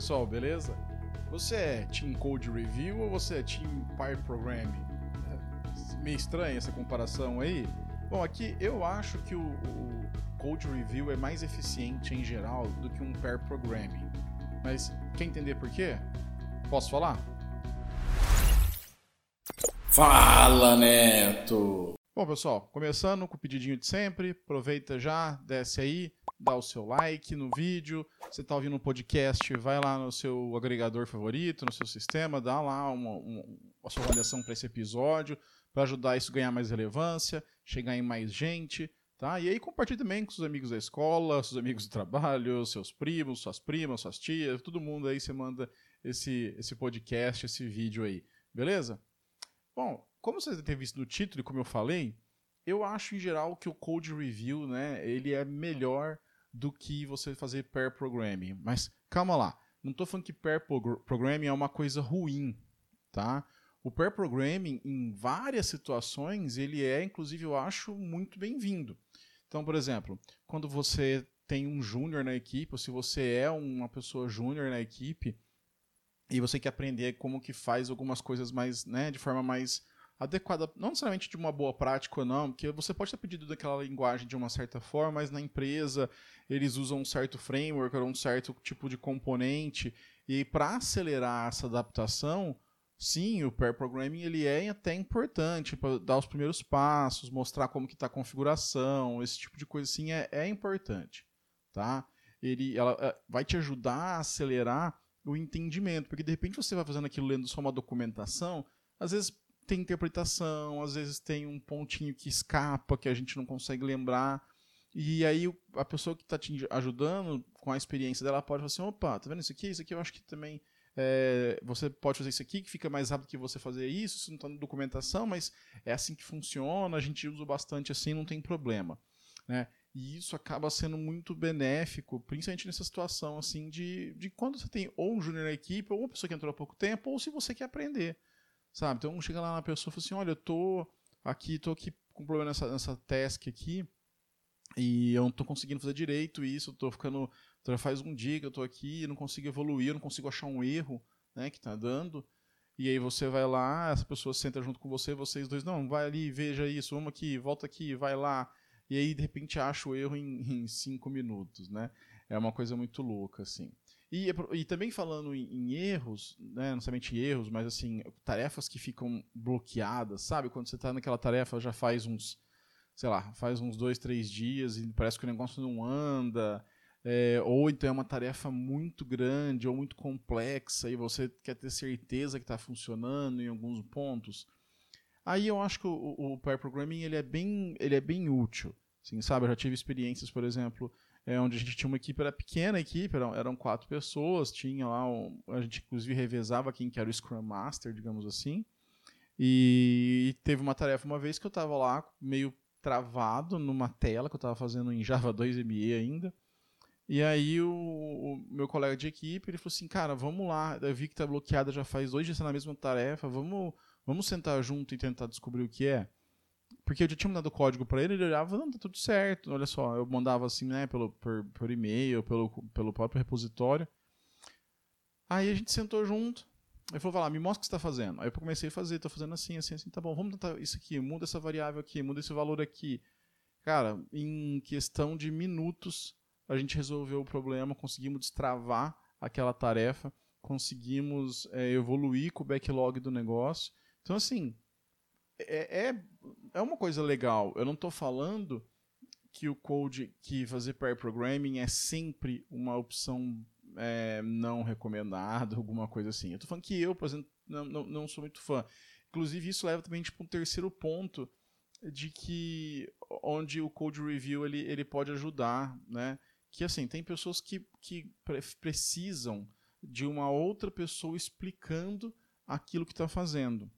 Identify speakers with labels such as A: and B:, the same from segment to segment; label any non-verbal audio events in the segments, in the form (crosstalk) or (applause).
A: pessoal, beleza? Você é Team Code Review ou você é Team Pair Programming? É meio estranha essa comparação aí. Bom, aqui eu acho que o, o Code Review é mais eficiente em geral do que um Pair Programming. Mas quer entender por quê? Posso falar?
B: Fala, Neto!
A: Bom, pessoal, começando com o pedidinho de sempre, aproveita já, desce aí, dá o seu like no vídeo. Você está ouvindo um podcast, vai lá no seu agregador favorito, no seu sistema, dá lá uma, uma, a sua avaliação para esse episódio, para ajudar isso a ganhar mais relevância, chegar em mais gente. Tá? E aí compartilhe também com seus amigos da escola, seus amigos do trabalho, seus primos, suas primas, suas tias, todo mundo aí você manda esse, esse podcast, esse vídeo aí. Beleza? Bom, como vocês devem ter visto no título e como eu falei, eu acho em geral que o code review, né, ele é melhor do que você fazer pair programming. Mas calma lá, não estou falando que pair programming é uma coisa ruim, tá? O pair programming, em várias situações, ele é, inclusive, eu acho, muito bem-vindo. Então, por exemplo, quando você tem um júnior na equipe, ou se você é uma pessoa júnior na equipe, e você quer aprender como que faz algumas coisas mais, né, de forma mais adequada, não necessariamente de uma boa prática ou não, porque você pode ter pedido daquela linguagem de uma certa forma, mas na empresa eles usam um certo framework ou um certo tipo de componente, e para acelerar essa adaptação, sim, o pair programming ele é até importante para dar os primeiros passos, mostrar como que está a configuração, esse tipo de coisa assim é, é importante, tá? Ele ela, é, vai te ajudar a acelerar o entendimento, porque de repente você vai fazendo aquilo lendo só uma documentação, às vezes tem interpretação, às vezes tem um pontinho que escapa, que a gente não consegue lembrar. E aí a pessoa que está te ajudando com a experiência dela pode falar assim, opa, tá vendo isso aqui? Isso aqui eu acho que também é, você pode fazer isso aqui, que fica mais rápido que você fazer isso, isso não está na documentação, mas é assim que funciona, a gente usa bastante assim, não tem problema. Né? E isso acaba sendo muito benéfico, principalmente nessa situação assim de, de quando você tem ou um júnior na equipe, ou uma pessoa que entrou há pouco tempo, ou se você quer aprender. Sabe? Então chega lá na pessoa e fala assim: olha, eu tô aqui, tô aqui com problema nessa, nessa task aqui e eu não tô conseguindo fazer direito isso, tô ficando. Já faz um dia que eu tô aqui, não consigo evoluir, não consigo achar um erro né, que tá dando. E aí você vai lá, essa pessoa senta junto com você, vocês dois, não, vai ali, veja isso, vamos aqui, volta aqui, vai lá. E aí, de repente, acha o erro em, em cinco minutos, né? É uma coisa muito louca, assim. E, e também falando em, em, erros, né, não somente erros, mas assim, tarefas que ficam bloqueadas, sabe? Quando você está naquela tarefa já faz uns, sei lá, faz uns dois, três dias e parece que o negócio não anda, é, ou então é uma tarefa muito grande ou muito complexa e você quer ter certeza que está funcionando em alguns pontos. Aí eu acho que o, o pair programming ele é bem, ele é bem útil, assim, sabe? Eu já tive experiências, por exemplo, é, onde a gente tinha uma equipe, era pequena a equipe, eram, eram quatro pessoas, tinha lá, um, a gente inclusive revezava quem que era o Scrum Master, digamos assim, e teve uma tarefa uma vez que eu estava lá meio travado numa tela que eu estava fazendo em Java 2ME ainda, e aí o, o, meu colega de equipe, ele falou assim, cara, vamos lá, eu vi que está bloqueada já faz dois dias na mesma tarefa, vamos, vamos sentar junto e tentar descobrir o que é. Porque eu já tinha mandado o código para ele, ele olhava, não, tá tudo certo. Olha só, eu mandava assim, né, pelo, por, por e-mail, pelo, pelo próprio repositório. Aí a gente sentou junto. Ele falou, vai lá, me mostra o que você está fazendo. Aí eu comecei a fazer, tô fazendo assim, assim, assim, tá bom, vamos tentar isso aqui, muda essa variável aqui, muda esse valor aqui. Cara, em questão de minutos, a gente resolveu o problema, conseguimos destravar aquela tarefa, conseguimos é, evoluir com o backlog do negócio. Então, assim, é, é, é uma coisa legal. Eu não estou falando que o code, que fazer pair programming é sempre uma opção é, não recomendada, alguma coisa assim. Eu estou falando que eu, por exemplo, não, não, não sou muito fã. Inclusive, isso leva também para tipo, um terceiro ponto de que onde o code review ele, ele pode ajudar, né? Que assim, tem pessoas que, que precisam de uma outra pessoa explicando aquilo que está fazendo.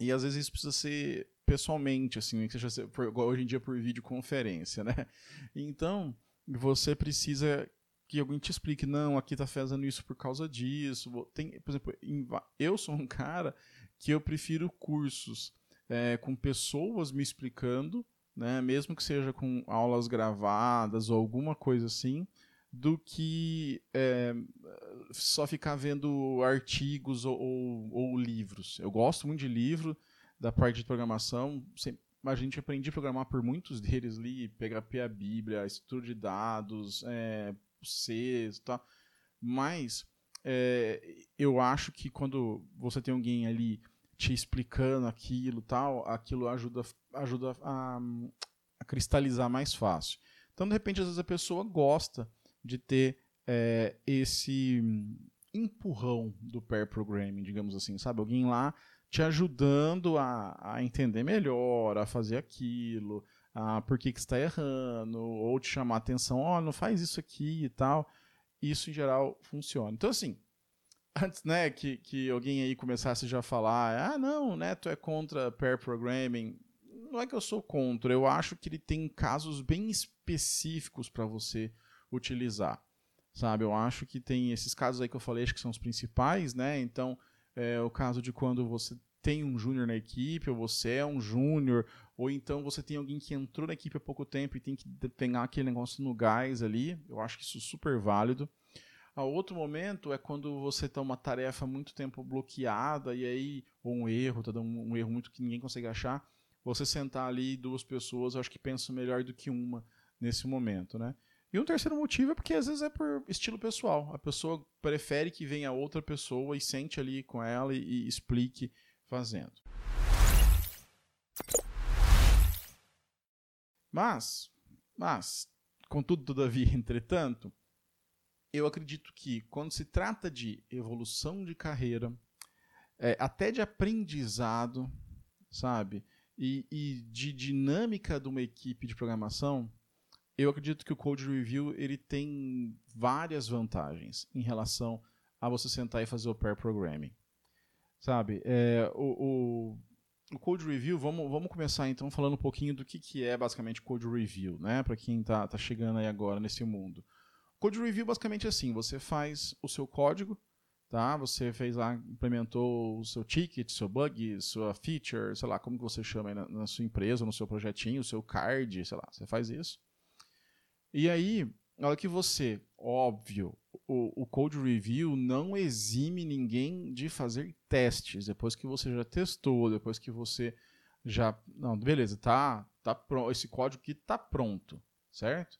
A: E às vezes isso precisa ser pessoalmente, assim, que seja por, hoje em dia por videoconferência, né? Então, você precisa que alguém te explique, não, aqui tá fazendo isso por causa disso. Tem, por exemplo, eu sou um cara que eu prefiro cursos é, com pessoas me explicando, né, mesmo que seja com aulas gravadas ou alguma coisa assim, do que é, só ficar vendo artigos ou, ou, ou, livros. Eu gosto muito de livro, da parte de programação. a gente aprende a programar por muitos deles ali, PHP, a Bíblia, estrutura de dados, é, C, tá? Mas é, eu acho que quando você tem alguém ali te explicando aquilo tal, aquilo ajuda, ajuda a, a cristalizar mais fácil. Então, de repente, às vezes a pessoa gosta de ter é, esse empurrão do pair programming, digamos assim, sabe? Alguém lá te ajudando a, a entender melhor, a fazer aquilo, a por que, que está errando, ou te chamar a atenção, ó, oh, não faz isso aqui e tal. Isso, em geral, funciona. Então, assim, antes né, que, que alguém aí começasse já a falar, ah, não, o Neto é contra pair programming. Não é que eu sou contra, eu acho que ele tem casos bem específicos para você utilizar sabe? Eu acho que tem esses casos aí que eu falei, acho que são os principais, né? Então, é o caso de quando você tem um júnior na equipe, ou você é um júnior, ou então você tem alguém que entrou na equipe há pouco tempo e tem que pegar aquele negócio no gás ali. Eu acho que isso é super válido. A outro momento é quando você está uma tarefa muito tempo bloqueada e aí, ou um erro, tá dando um erro muito que ninguém consegue achar, você sentar ali duas pessoas, eu acho que pensam melhor do que uma nesse momento, né? E um terceiro motivo é porque às vezes é por estilo pessoal. A pessoa prefere que venha outra pessoa e sente ali com ela e, e explique fazendo. Mas, mas, contudo, todavia, (laughs) entretanto, eu acredito que quando se trata de evolução de carreira, é, até de aprendizado, sabe, e, e de dinâmica de uma equipe de programação, eu acredito que o Code Review ele tem várias vantagens em relação a você sentar e fazer o pair programming. Sabe, é, o, o, o, Code Review, vamos, vamos começar então falando um pouquinho do que, que é basicamente Code Review, né? Para quem está tá chegando aí agora nesse mundo. Code Review basicamente é assim, você faz o seu código, tá? Você fez lá, implementou o seu ticket, seu bug, sua feature, sei lá, como que você chama aí na, na sua empresa, no seu projetinho, o seu card, sei lá, você faz isso. E aí, na hora que você, óbvio, o, o code review não exime ninguém de fazer testes depois que você já testou, depois que você já, não, beleza, tá, tá pronto, esse código aqui tá pronto, certo?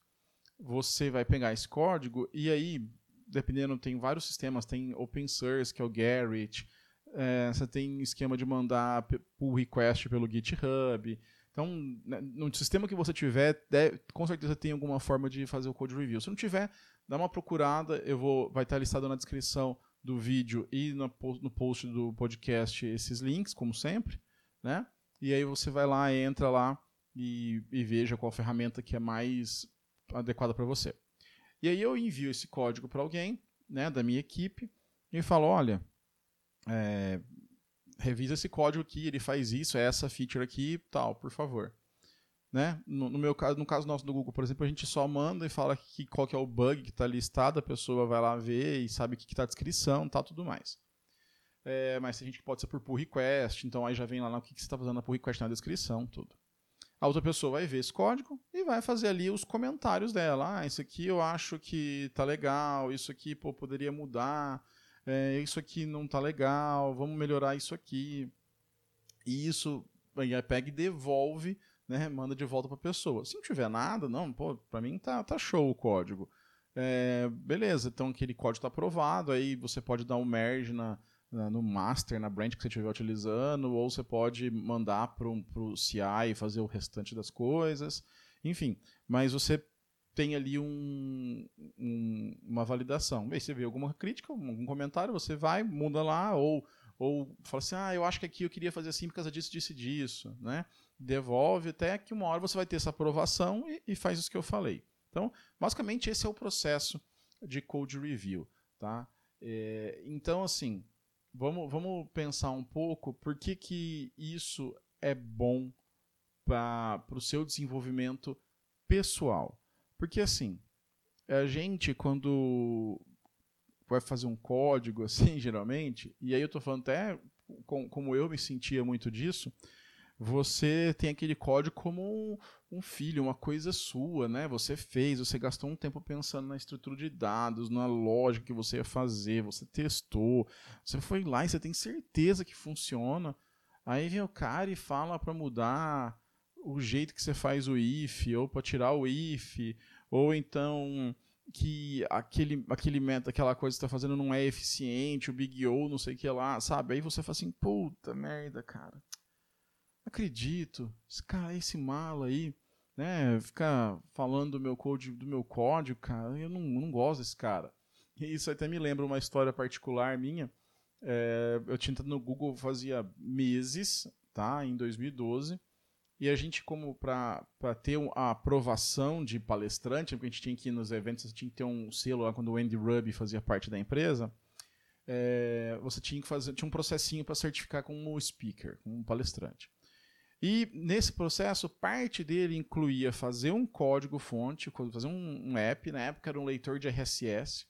A: Você vai pegar esse código e aí, dependendo, tem vários sistemas, tem open source, que é o Garrett, é, você tem esquema de mandar pull request pelo GitHub, então, né, no sistema que você tiver, com certeza tem alguma forma de fazer o code review. Se não tiver, dá uma procurada, eu vou, vai estar listado na descrição do vídeo e no, no post do podcast esses links, como sempre, né? E aí você vai lá, entra lá e, e veja qual ferramenta que é mais adequada para você. E aí eu envio esse código para alguém, né, da minha equipe, e falo, olha, é, revisa esse código aqui, ele faz isso, é essa feature aqui, tal, por favor. Né? No, no, meu caso, no caso nosso do Google, por exemplo, a gente só manda e fala que, qual que é o bug que está listado, a pessoa vai lá ver e sabe o que está a descrição, tal, tudo mais. É, mas a gente pode ser por pull request, então aí já vem lá no que, que você está fazendo na pull request na descrição, tudo. A outra pessoa vai ver esse código e vai fazer ali os comentários dela. Ah, isso aqui eu acho que tá legal, isso aqui pô, poderia mudar, é, isso aqui não tá legal, vamos melhorar isso aqui. E isso aí pega e devolve, né, manda de volta para a pessoa. Se não tiver nada, não, pô, para mim tá, tá show o código. É, beleza, então aquele código está aprovado, aí você pode dar um merge na, na, no master, na branch que você estiver utilizando, ou você pode mandar para o CI e fazer o restante das coisas, enfim. Mas você tem ali um, um, uma validação. Aí você vê alguma crítica, algum comentário, você vai, muda lá, ou, ou fala assim, ah, eu acho que aqui eu queria fazer assim por causa disso, disso e disso, né? Devolve até que uma hora você vai ter essa aprovação e, e faz isso que eu falei. Então, basicamente, esse é o processo de code review, tá? É, então, assim, vamos, vamos pensar um pouco por que, que isso é bom para o seu desenvolvimento pessoal. Porque assim, a gente quando vai fazer um código (laughs) assim, geralmente, e aí eu estou falando até com, como eu me sentia muito disso, você tem aquele código como um, um, filho, uma coisa sua, né? Você fez, você gastou um tempo pensando na estrutura de dados, na lógica que você ia fazer, você testou, você foi lá e você tem certeza que funciona. Aí vem o cara e fala para mudar o jeito que você faz o if, ou para tirar o if, ou então que aquele, aquele meta, aquela coisa que você está fazendo não é eficiente, o Big O, não sei o que lá, sabe? Aí você fala assim, puta merda, cara. Acredito, esse cara, esse mala aí, né, ficar falando do meu código, do meu código, cara, eu não, não gosto desse cara. E isso até me lembra uma história particular minha. É, eu tinha entrado no Google fazia meses, tá, em 2012 e a gente, como para ter a aprovação de palestrante, porque a gente tinha que ir nos eventos, tinha que ter um selo lá quando o Andy Ruby fazia parte da empresa, é, você tinha que fazer, tinha um processinho para certificar como speaker, como palestrante. E nesse processo, parte dele incluía fazer um código fonte, fazer um, um app, na época era um leitor de RSS,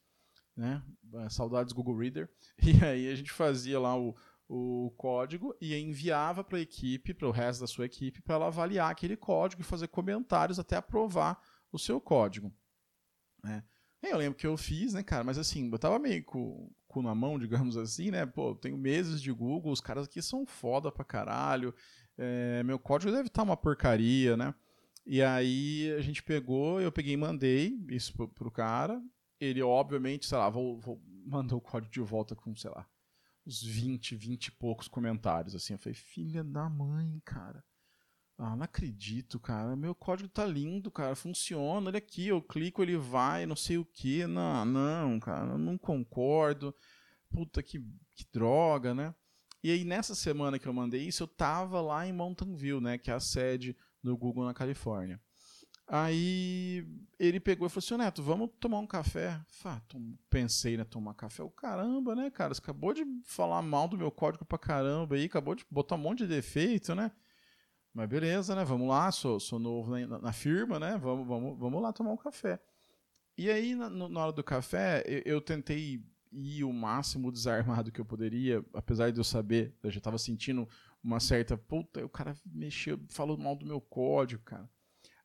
A: né? Saudades Google Reader. (laughs) E aí a gente fazia lá o, o código e enviava para a equipe, para o resto da sua equipe, para ela avaliar aquele código e fazer comentários até aprovar o seu código. Né? Eu lembro que eu fiz, né, cara, mas assim, eu tava meio com cu na mão, digamos assim, né? Pô, tenho meses de Google, os caras aqui são foda pra caralho, é, meu código deve estar tá uma porcaria, né? E aí a gente pegou, eu peguei e mandei isso pro, pro cara. Ele, obviamente, sei lá, vou, vou mandar o código de volta com, sei lá, uns 20, 20 e poucos comentários, assim. Eu falei, filha da mãe, cara. Ah, não acredito, cara. Meu código tá lindo, cara. Funciona. Olha aqui, eu clico, ele vai, não sei o que. Não, não, cara, eu não concordo. Puta que, que droga, né? E aí, nessa semana que eu mandei isso, eu tava lá em Mountain View, né? Que é a sede do Google na Califórnia. Aí ele pegou e falou assim: Neto, vamos tomar um café. Fá, pensei, né? Tomar café. O caramba, né, cara? Você acabou de falar mal do meu código pra caramba aí, acabou de botar um monte de defeito, né? Mas beleza, né? Vamos lá, sou, sou novo na, na firma, né? Vamos, vamos, vamos lá tomar um café. E aí, na, na hora do café, eu, eu, tentei ir o máximo desarmado que eu poderia, apesar de eu saber, eu já tava sentindo uma certa. Puta, o cara mexeu, falou mal do meu código, cara.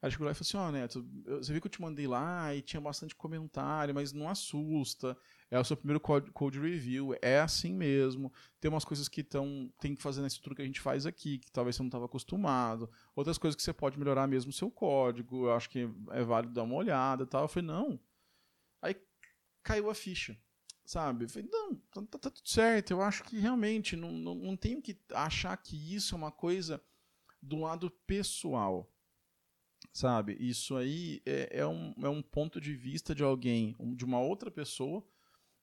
A: Aí chegou lá e falou assim: Ó, oh, Neto, você viu que eu te mandei lá e tinha bastante comentário, mas não assusta. É o seu primeiro code, code review, é assim mesmo. Tem umas coisas que tão, tem que fazer na estrutura que a gente faz aqui, que talvez você não estava acostumado. Outras coisas que você pode melhorar mesmo o seu código. Eu acho que é válido dar uma olhada e tal. Eu falei: Não. Aí caiu a ficha sabe? Eu falei, não, tá, tá, tá, tudo certo. Eu acho que realmente não, não, não tenho que achar que isso é uma coisa do lado pessoal sabe? Isso aí é, é, um, é um ponto de vista de alguém, de uma outra pessoa,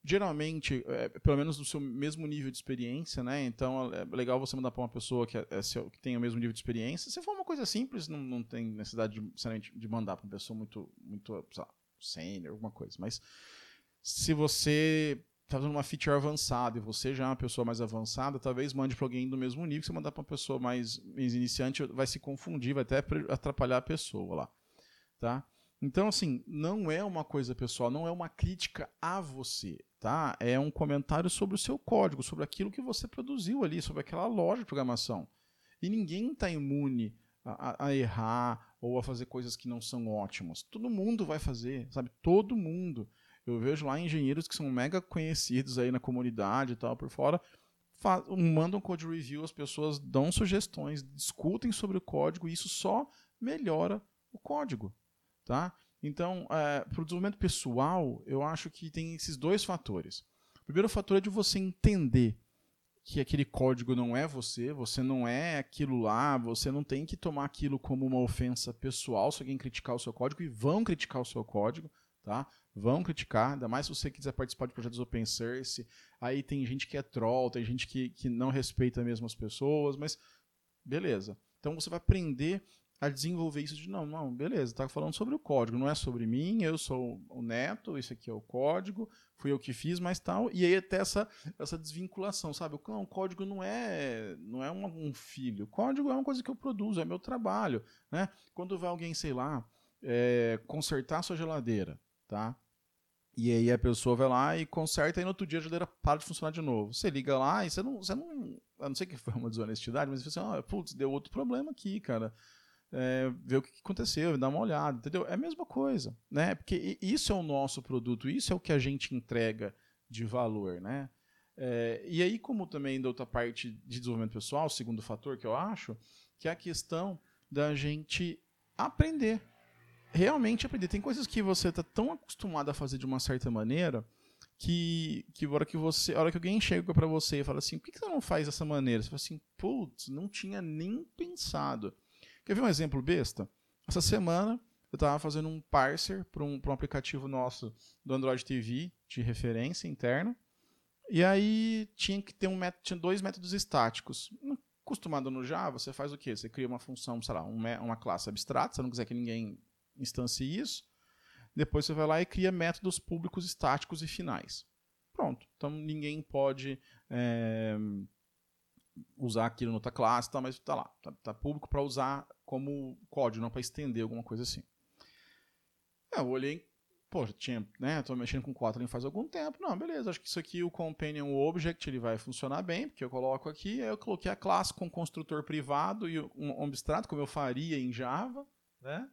A: geralmente, é, pelo menos do seu mesmo nível de experiência, né? Então é legal você mandar para uma pessoa que, é, é que tem o mesmo nível de experiência. Se for uma coisa simples, não, não tem necessidade de, de mandar para uma pessoa muito, muito sênior, alguma coisa. Mas se você está fazendo uma feature avançada e você já é uma pessoa mais avançada, talvez mande para alguém do mesmo nível. Se mandar para uma pessoa mais, mais iniciante, vai se confundir, vai até atrapalhar a pessoa lá. Tá? Então, assim, não é uma coisa pessoal, não é uma crítica a você, tá? É um comentário sobre o seu código, sobre aquilo que você produziu ali, sobre aquela loja de programação. E ninguém está imune a, a, errar ou a fazer coisas que não são ótimas. Todo mundo vai fazer, sabe? Todo mundo. Eu vejo lá engenheiros que são mega conhecidos aí na comunidade e tal por fora, mandam code review, as pessoas dão sugestões, discutem sobre o código e isso só melhora o código, tá? Então, é, para o desenvolvimento pessoal, eu acho que tem esses dois fatores. O primeiro fator é de você entender que aquele código não é você, você não é aquilo lá, você não tem que tomar aquilo como uma ofensa pessoal se alguém criticar o seu código e vão criticar o seu código, tá? Vão criticar, ainda mais se você quiser participar de projetos open source. Aí tem gente que é troll, tem gente que, que não respeita mesmo as pessoas, mas beleza. Então você vai aprender a desenvolver isso de não, não, beleza, tá falando sobre o código, não é sobre mim, eu sou o neto, isso aqui é o código, fui eu que fiz, mas tal, e aí até essa, essa desvinculação, sabe? Não, o código não é não é um, um filho, o código é uma coisa que eu produzo, é meu trabalho, né? Quando vai alguém, sei lá, é, consertar sua geladeira, tá? E aí a pessoa vai lá e conserta e no outro dia a geladeira para de funcionar de novo. Você liga lá e você não. Você não eu não sei que foi uma desonestidade, mas você fala assim, oh, putz, deu outro problema aqui, cara. É, ver o que aconteceu, dar uma olhada, entendeu? É a mesma coisa, né? Porque isso é o nosso produto, isso é o que a gente entrega de valor, né? É, e aí, como também da outra parte de desenvolvimento pessoal, segundo fator que eu acho, que é a questão da gente aprender. Realmente aprender. Tem coisas que você está tão acostumado a fazer de uma certa maneira que, que hora que você, hora que alguém chega para você e fala assim, por que, você não faz dessa maneira? Você fala assim, putz, não tinha nem pensado. Quer ver um exemplo besta? Essa semana eu estava fazendo um parser para um, um aplicativo nosso do Android TV de referência interna. E aí tinha que ter um método, tinha dois métodos estáticos. Acostumado no Java, você faz o quê? Você cria uma função, sei lá, uma classe abstrata, se não quiser que ninguém instancie isso. Depois você vai lá e cria métodos públicos estáticos e finais. Pronto. Então ninguém pode é, usar aquilo na outra classe, tá, mas está lá. Está tá público para usar como código, não para estender alguma coisa assim. Eu olhei pô, tinha, né, tô mexendo com Kotlin faz algum tempo. Não, beleza, acho que isso aqui, o Companion Object, ele vai funcionar bem, porque eu coloco aqui, aí eu coloquei a classe com construtor privado e um abstrato, como eu faria em Java, né?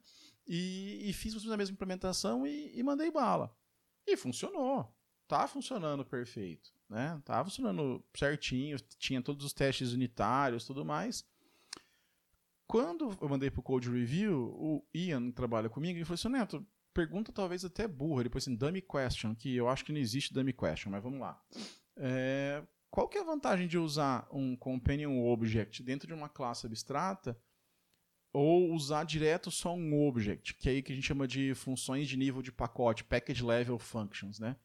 A: E, e fiz a mesma implementação e, e, mandei bala. E funcionou. Tá funcionando perfeito, né? Tá funcionando certinho, tinha todos os testes unitários, tudo mais. Quando eu mandei pro Code Review, o Ian trabalha comigo, ele falou assim, Neto, pergunta talvez até burra, depois assim, dummy question, que eu acho que não existe dummy question, mas vamos lá. É, qual que é a vantagem de usar um companion object dentro de uma classe abstrata ou usar direto só um object, que é aí que a gente chama de funções de nível de pacote, package level functions, né?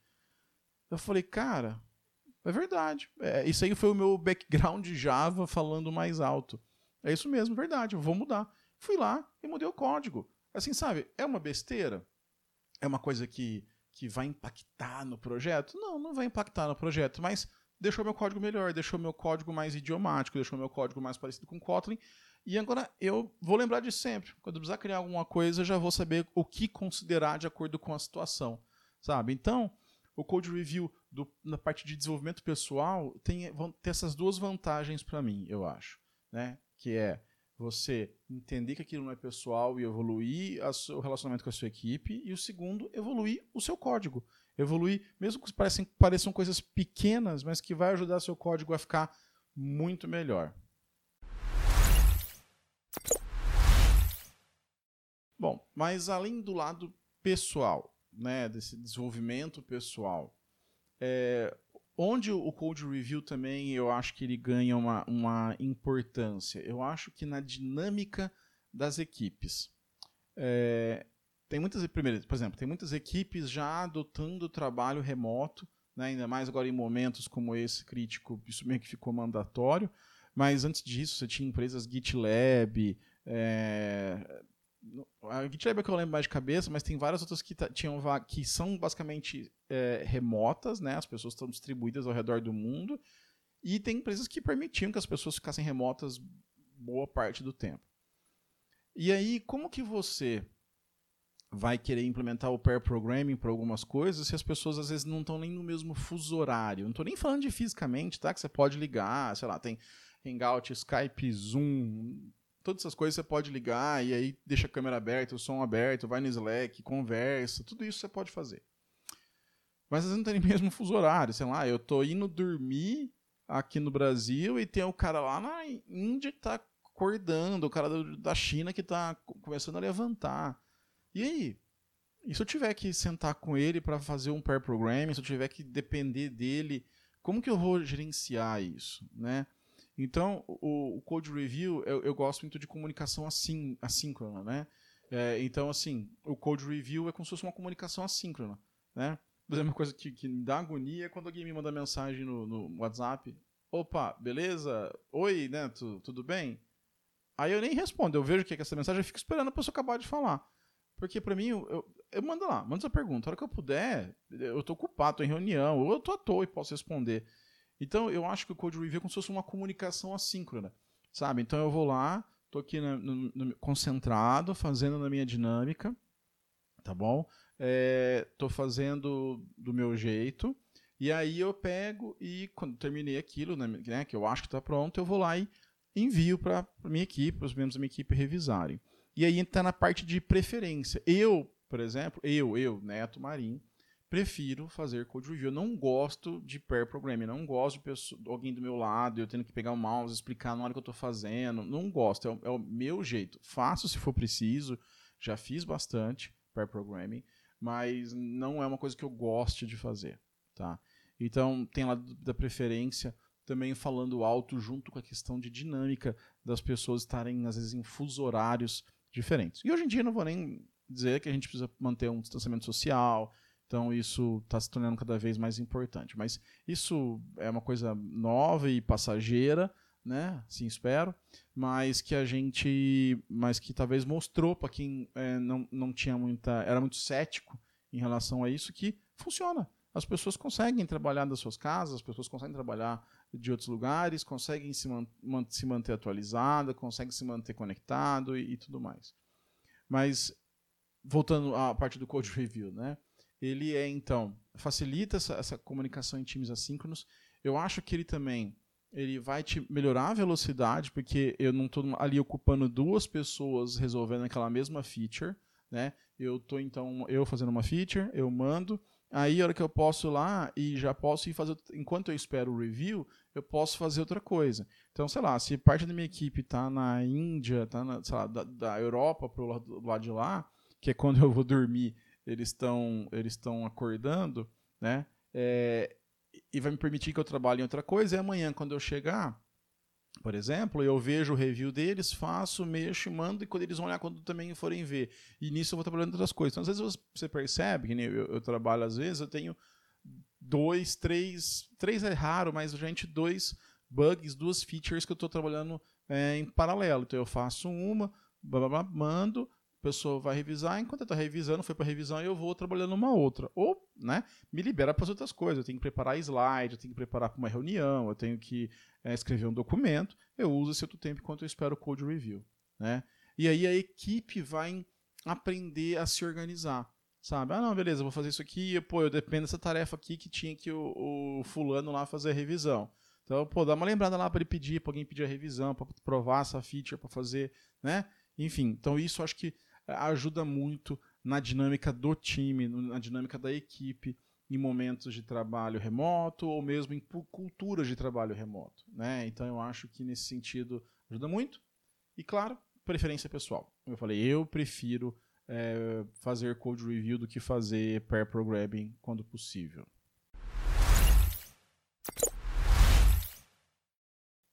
A: Eu falei, cara, é verdade. É, isso aí foi o meu background de Java falando mais alto. É isso mesmo, verdade, eu vou mudar. Fui lá e mudei o código. Assim, sabe, é uma besteira? é uma coisa que, que vai impactar no projeto? Não, não vai impactar no projeto, mas deixou meu código melhor, deixou meu código mais idiomático, deixou meu código mais parecido com Kotlin. E agora eu vou lembrar de sempre. Quando eu precisar criar alguma coisa, já vou saber o que considerar de acordo com a situação. Sabe? Então, o code review do, na parte de desenvolvimento pessoal tem, ter essas duas vantagens para mim, eu acho. Né? Que é você entender que aquilo não é pessoal e evoluir o relacionamento com a sua equipe. E o segundo, evoluir o seu código. Evoluir, mesmo que pareçam, pareçam coisas pequenas, mas que vai ajudar seu código a ficar muito melhor. Bom, mas além do lado pessoal, né, desse desenvolvimento pessoal, é, Onde o Code Review também eu acho que ele ganha uma, uma importância. Eu acho que na dinâmica das equipes. É, tem muitas, primeiro, por exemplo, tem muitas equipes já adotando o trabalho remoto, né, ainda mais agora em momentos como esse crítico, isso meio que ficou mandatório. Mas antes disso, você tinha empresas GitLab, é, a GitLab é que eu lembro mais de cabeça, mas tem várias outras que, tinham, que são basicamente é, remotas, né? As pessoas estão distribuídas ao redor do mundo. E tem empresas que permitiam que as pessoas ficassem remotas boa parte do tempo. E aí, como que você vai querer implementar o pair programming para algumas coisas se as pessoas às vezes não estão nem no mesmo fuso horário? Não estou nem falando de fisicamente, tá? Que você pode ligar, sei lá, tem Hangout, Skype, Zoom, todas essas coisas você pode ligar e aí deixa a câmera aberta, o som aberto, vai no Slack, conversa, tudo isso você pode fazer. Mas às vezes não tem mesmo fuso horário, sei lá, eu tô indo dormir aqui no Brasil e tem o cara lá na Índia que tá acordando, o cara da China que tá começando a levantar. E aí? E se eu tiver que sentar com ele para fazer um pair programming, se eu tiver que depender dele, como que eu vou gerenciar isso, né? Então, o, o code review, eu, eu, gosto muito de comunicação assim, assíncrona, né? É, então, assim, o code review é como se fosse uma comunicação assíncrona, né? Mas é uma coisa que, que me dá agonia é quando alguém me manda mensagem no, no WhatsApp. Opa, beleza? Oi, né? Tu, tudo bem? Aí eu nem respondo, eu vejo que é essa mensagem, eu fico esperando a pessoa acabar de falar. Porque para mim, eu, eu, eu, mando lá, manda essa pergunta. A hora que eu puder, eu tô ocupado, tô em reunião, ou eu tô à toa e posso responder. Então, eu acho que o Code Review é como se fosse uma comunicação assíncrona, sabe? Então, eu vou lá, tô aqui no, no, concentrado, fazendo na minha dinâmica, tá bom? estou fazendo do meu jeito, e aí eu pego e quando terminei aquilo, né, né que eu acho que está pronto, eu vou lá e envio para a minha equipe, para os membros da minha equipe revisarem. E aí entra na parte de preferência. Eu, por exemplo, eu, eu, Neto Marim, prefiro fazer code review. Eu não gosto de pair programming, não gosto de pessoa, alguém do meu lado, eu tendo que pegar o mouse, explicar na hora que eu estou fazendo. Não gosto, é o, é o, meu jeito. Faço se for preciso, já fiz bastante pair programming, mas não é uma coisa que eu goste de fazer. Tá? Então, tem lá da preferência também falando alto junto com a questão de dinâmica das pessoas estarem, às vezes, em fuso horários diferentes. E hoje em dia não vou nem dizer que a gente precisa manter um distanciamento social, então isso está se tornando cada vez mais importante. Mas isso é uma coisa nova e passageira, né? Sim, espero. Mas que a gente, mas que talvez mostrou para quem é, não, não tinha muita, era muito cético em relação a isso que funciona. As pessoas conseguem trabalhar das suas casas, as pessoas conseguem trabalhar de outros lugares, conseguem se, man se manter atualizada, conseguem se manter conectado e, e tudo mais. Mas voltando à parte do code review, né? Ele é, então, facilita essa, essa comunicação em times assíncronos. Eu acho que ele também ele vai te melhorar a velocidade, porque eu não estou ali ocupando duas pessoas resolvendo aquela mesma feature, né? Eu estou então eu fazendo uma feature, eu mando, aí a hora que eu posso ir lá e já posso ir fazer, enquanto eu espero o review, eu posso fazer outra coisa. Então, sei lá, se parte da minha equipe está na Índia, está na, lá, da, da Europa para o lado de lá, que é quando eu vou dormir eles estão eles estão acordando, né? É, e vai me permitir que eu trabalhe em outra coisa. E amanhã, quando eu chegar, por exemplo, eu vejo o review deles, faço, mexo, mando, e quando eles vão olhar, quando também forem ver. E nisso eu vou trabalhando outras coisas. Então, às vezes você percebe, que eu, eu trabalho, às vezes, eu tenho dois, três, três é raro, mas gente, dois bugs, duas features que eu estou trabalhando é, em paralelo. Então eu faço uma, blá, blá, blá, mando, pessoa vai revisar, enquanto está revisando, foi para revisão, eu vou trabalhando uma outra. Ou, né, me libera para as outras coisas. Eu tenho que preparar slide, eu tenho que preparar para uma reunião, eu tenho que é, escrever um documento. Eu uso esse outro tempo enquanto eu espero o code review, né? E aí a equipe vai aprender a se organizar, sabe? Ah, não, beleza, vou fazer isso aqui, pô, eu dependo dessa tarefa aqui que tinha que o, o fulano lá fazer a revisão. Então, pô, dá uma lembrada lá para ele pedir, para alguém pedir a revisão, para provar essa feature, para fazer, né? Enfim, então isso acho que ajuda muito na dinâmica do time, na dinâmica da equipe, em momentos de trabalho remoto ou mesmo em culturas de trabalho remoto. Né? Então eu acho que nesse sentido ajuda muito. E claro, preferência pessoal. Como eu falei, eu prefiro é, fazer code review do que fazer pair programming quando possível.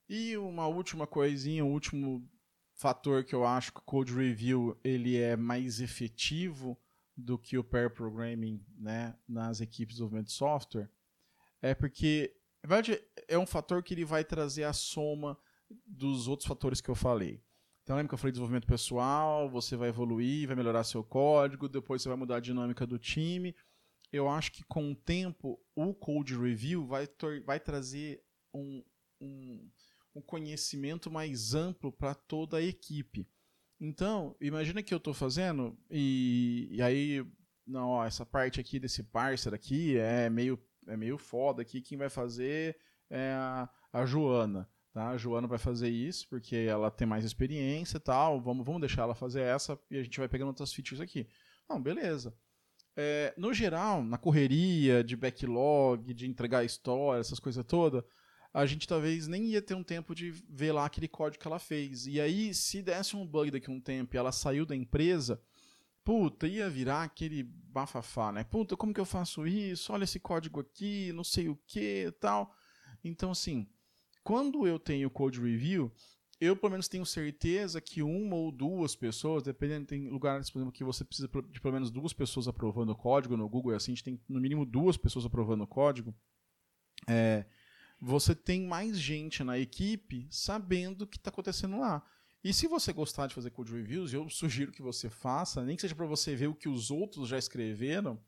A: E uma última coisinha, um último fator que eu acho que o code review ele é mais efetivo do que o pair programming né, nas equipes de desenvolvimento de software é porque na verdade é um fator que ele vai trazer a soma dos outros fatores que eu falei. Então lembra que eu falei desenvolvimento pessoal, você vai evoluir, vai melhorar seu código, depois você vai mudar a dinâmica do time. Eu acho que com o tempo o code review vai, vai trazer um, um um conhecimento mais amplo para toda a equipe. Então, imagina que eu estou fazendo e, e, aí, não, ó, essa parte aqui desse parser aqui é meio, é meio foda aqui, quem vai fazer é a, a Joana. Tá? A Joana vai fazer isso porque ela tem mais experiência e tal, vamos, vamos deixar ela fazer essa e a gente vai pegando outras features aqui. Não, beleza. É, no geral, na correria de backlog, de entregar história, essas coisas todas, a gente talvez nem ia ter um tempo de ver lá aquele código que ela fez. E aí, se desse um bug daqui a um tempo e ela saiu da empresa, puta, ia virar aquele bafafá, né? Puta, como que eu faço isso? Olha esse código aqui, não sei o que tal. Então, assim, quando eu tenho code review, eu pelo menos tenho certeza que uma ou duas pessoas, dependendo, tem lugares, por exemplo, que você precisa de pelo menos duas pessoas aprovando o código, no Google assim, a gente tem no mínimo duas pessoas aprovando o código. É, você tem mais gente na equipe sabendo o que está acontecendo lá. E se você gostar de fazer code reviews, eu sugiro que você faça, nem que seja para você ver o que os outros já escreveram,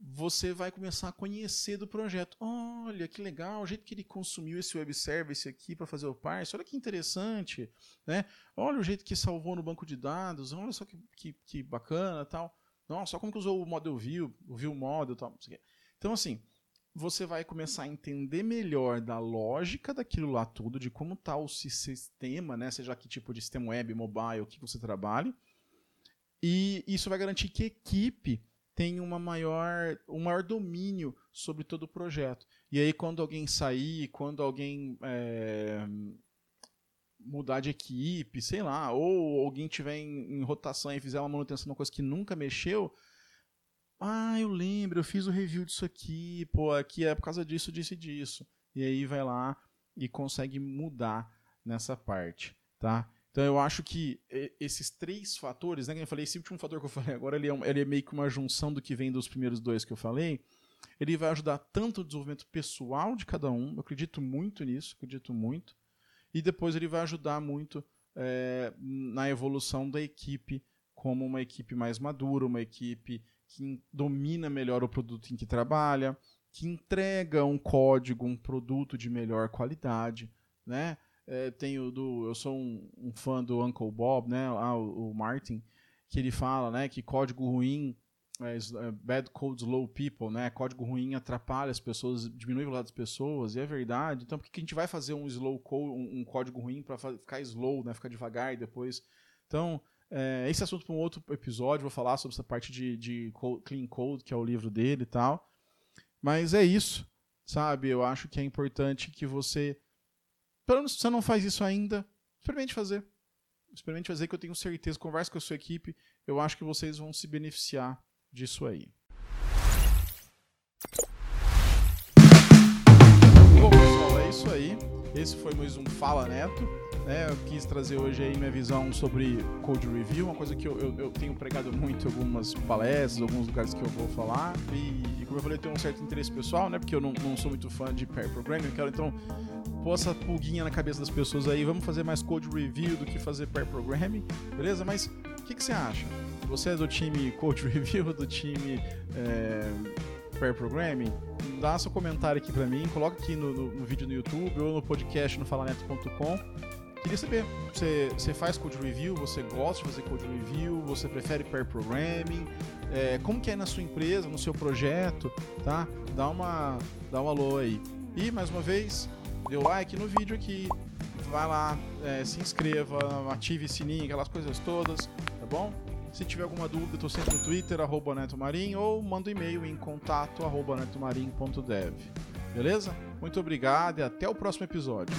A: você vai começar a conhecer do projeto. Olha que legal, o jeito que ele consumiu esse web service aqui para fazer o parse, olha que interessante, né? Olha o jeito que salvou no banco de dados, olha só que, que, que bacana tal. Nossa, só como que usou o model view, o view model tal. Então, assim, você vai começar a entender melhor da lógica daquilo lá tudo, de como está o sistema, né? Seja que tipo de sistema web, mobile, que você trabalhe. E isso vai garantir que a equipe tenha uma maior, um maior domínio sobre todo o projeto. E aí, quando alguém sair, quando alguém é, mudar de equipe, sei lá, ou alguém tiver em, em rotação e fizer uma manutenção de uma coisa que nunca mexeu, ah, eu lembro, eu fiz o review disso aqui, pô, aqui é por causa disso, disso e disso. E aí vai lá e consegue mudar nessa parte, tá? Então eu acho que esses três fatores, né, que eu falei, esse último fator que eu falei agora, ele é, um, ele é meio que uma junção do que vem dos primeiros dois que eu falei, ele vai ajudar tanto o desenvolvimento pessoal de cada um, eu acredito muito nisso, acredito muito, e depois ele vai ajudar muito é, na evolução da equipe como uma equipe mais madura, uma equipe que domina melhor o produto em que trabalha, que entrega um código, um produto de melhor qualidade, né? É, tenho do, eu sou um, um, fã do Uncle Bob, né? Ah, o, o, Martin, que ele fala, né, que código ruim, é, é, bad code slow people, né? Código ruim atrapalha as pessoas, diminui o lado das pessoas, e é verdade. Então, por que a gente vai fazer um slow code, um, um código ruim para ficar slow, né? Ficar devagar e depois. Então, é, esse assunto para um outro episódio, vou falar sobre essa parte de, de Clean Code, que é o livro dele e tal. Mas é isso, sabe? Eu acho que é importante que você, pelo menos se você não faz isso ainda, experimente fazer. Experimente fazer, que eu tenho certeza, converse com a sua equipe, eu acho que vocês vão se beneficiar disso aí. Bom, pessoal, é isso aí. Esse foi mais um Fala Neto. Né, eu quis trazer hoje aí minha visão sobre code review, uma coisa que eu, eu, eu tenho pregado muito em algumas palestras, alguns lugares que eu vou falar. E, e, como eu falei, eu tenho um certo interesse pessoal, né? Porque eu não, não sou muito fã de pair programming, eu quero então pôr essa pulguinha na cabeça das pessoas aí, vamos fazer mais code review do que fazer pair programming, beleza? Mas o que, que você acha? Você é do time code (laughs) review, do time é, pair programming? Dá seu comentário aqui para mim, coloca aqui no, no, no, vídeo no YouTube ou no podcast no falaneto.com Queria saber, você, você faz code review, você gosta de fazer code review, você prefere pair programming, é, como que é na sua empresa, no seu projeto, tá? Dá uma, dá um alô aí. E, mais uma vez, dê o like no vídeo aqui, vai lá, é, se inscreva, ative sininho, aquelas coisas todas, tá bom? Se tiver alguma dúvida, estou sempre no Twitter, arroba netomarim, ou manda um e-mail em contato, arroba netomarim.dev. Beleza? Muito obrigado e até o próximo episódio.